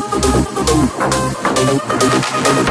Thank you.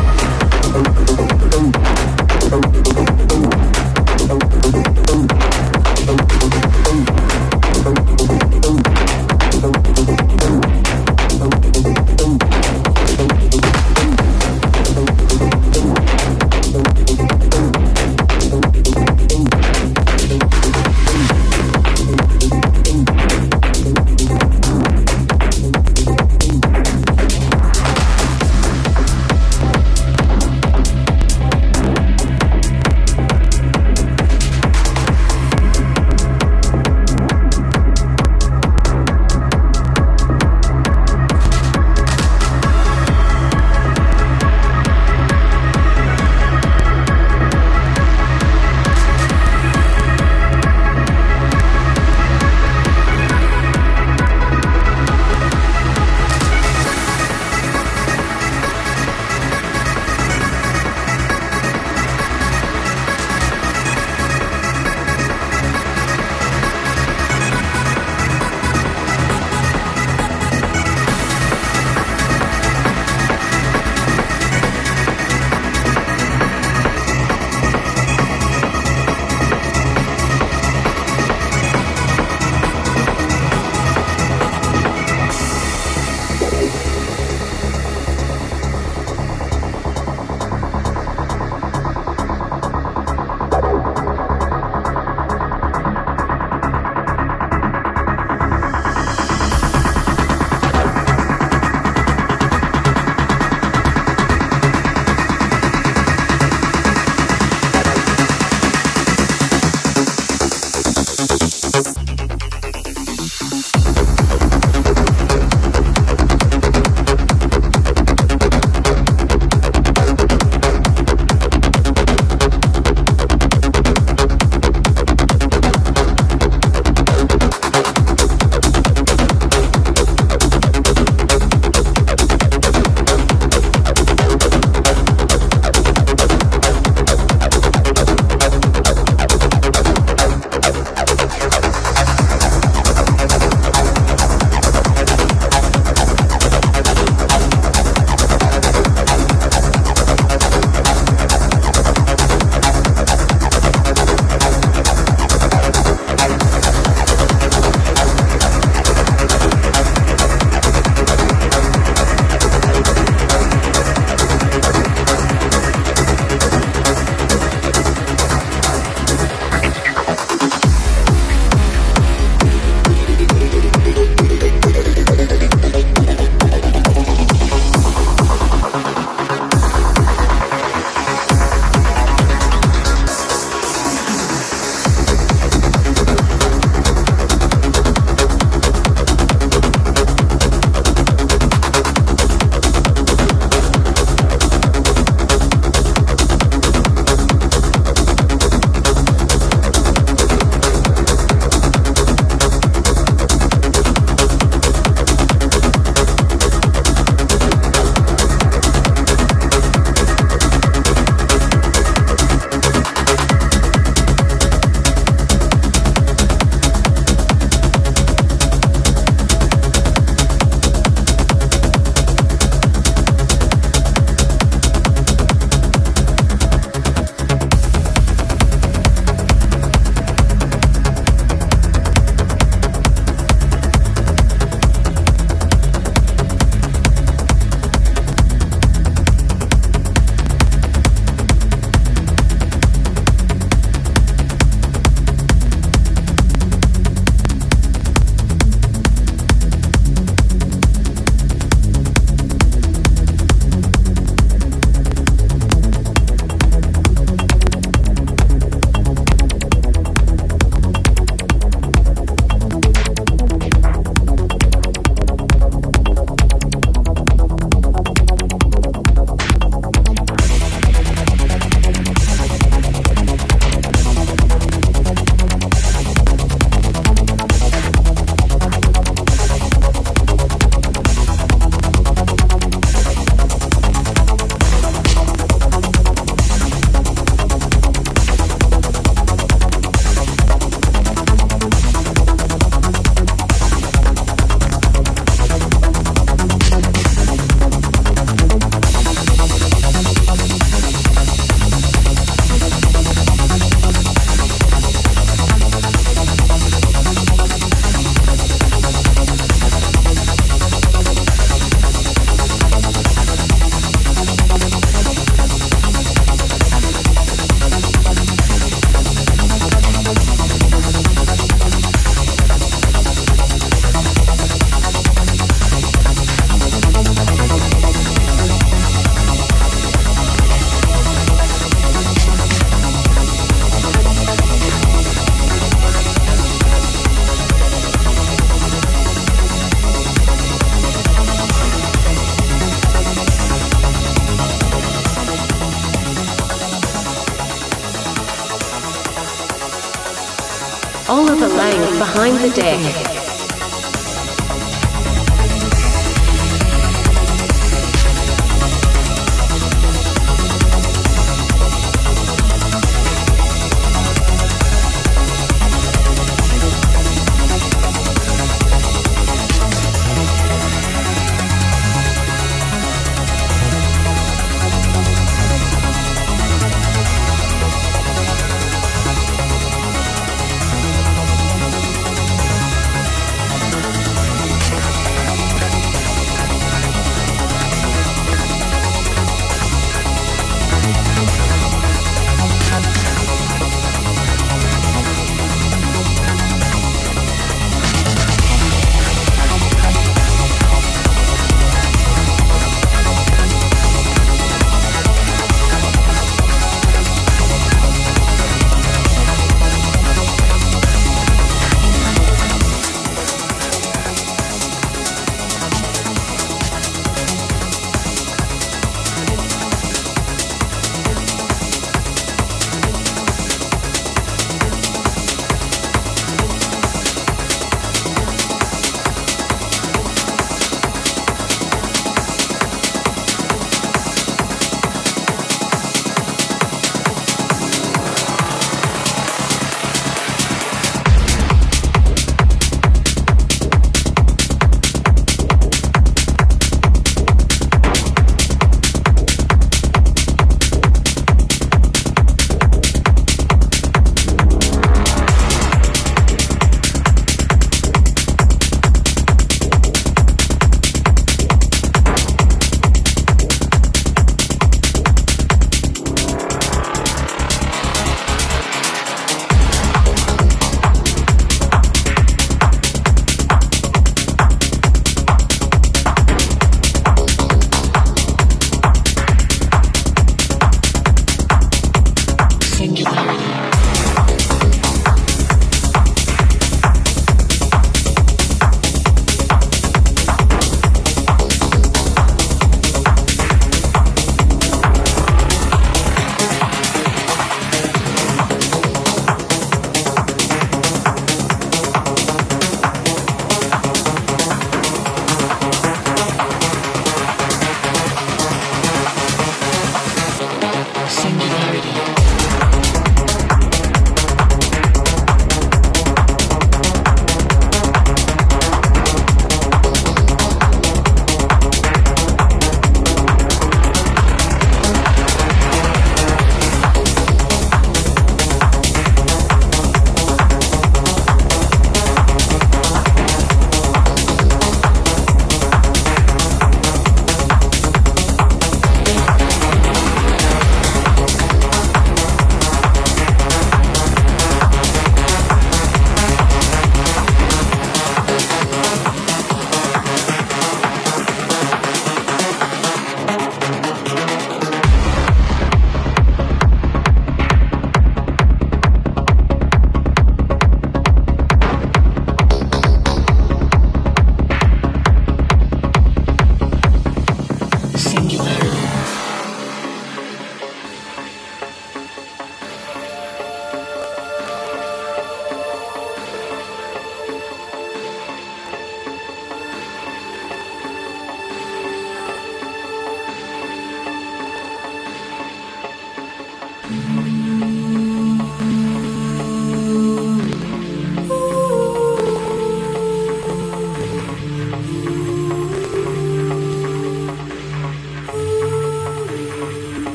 Oliver behind the deck.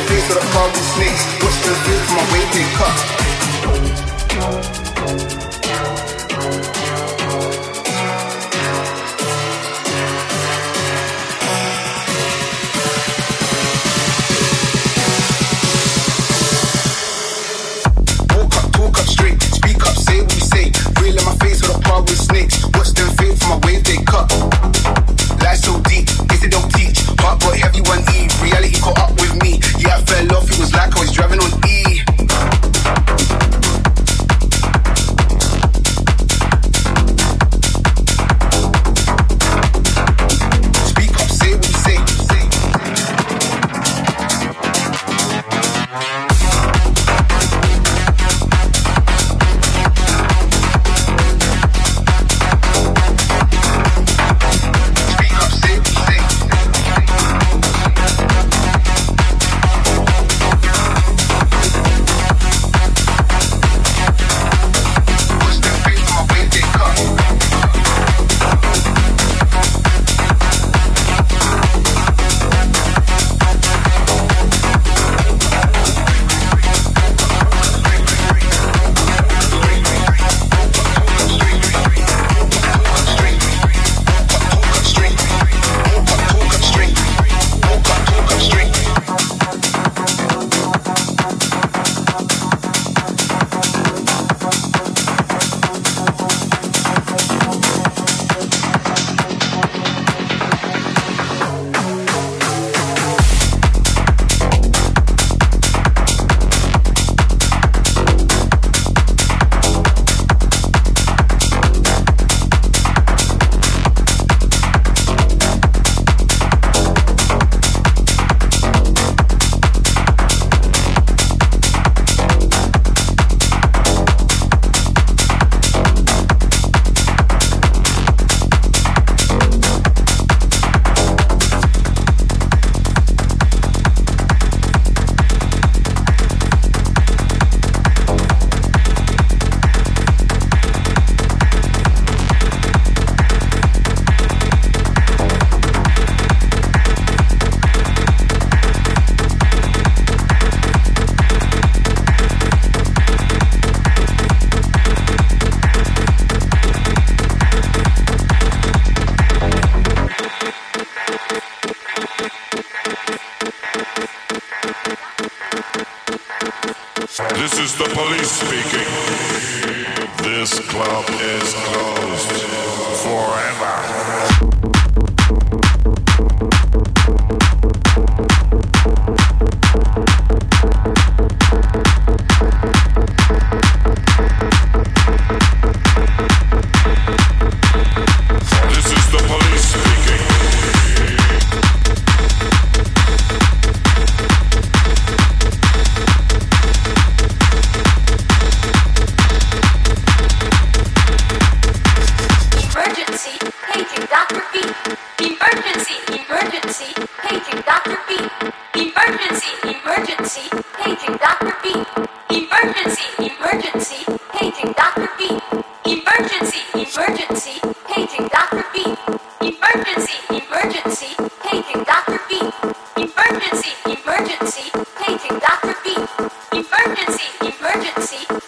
Emergency, emergency, my Dr. B. Dr. B. Emergency, emergency.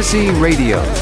Profecy Radio.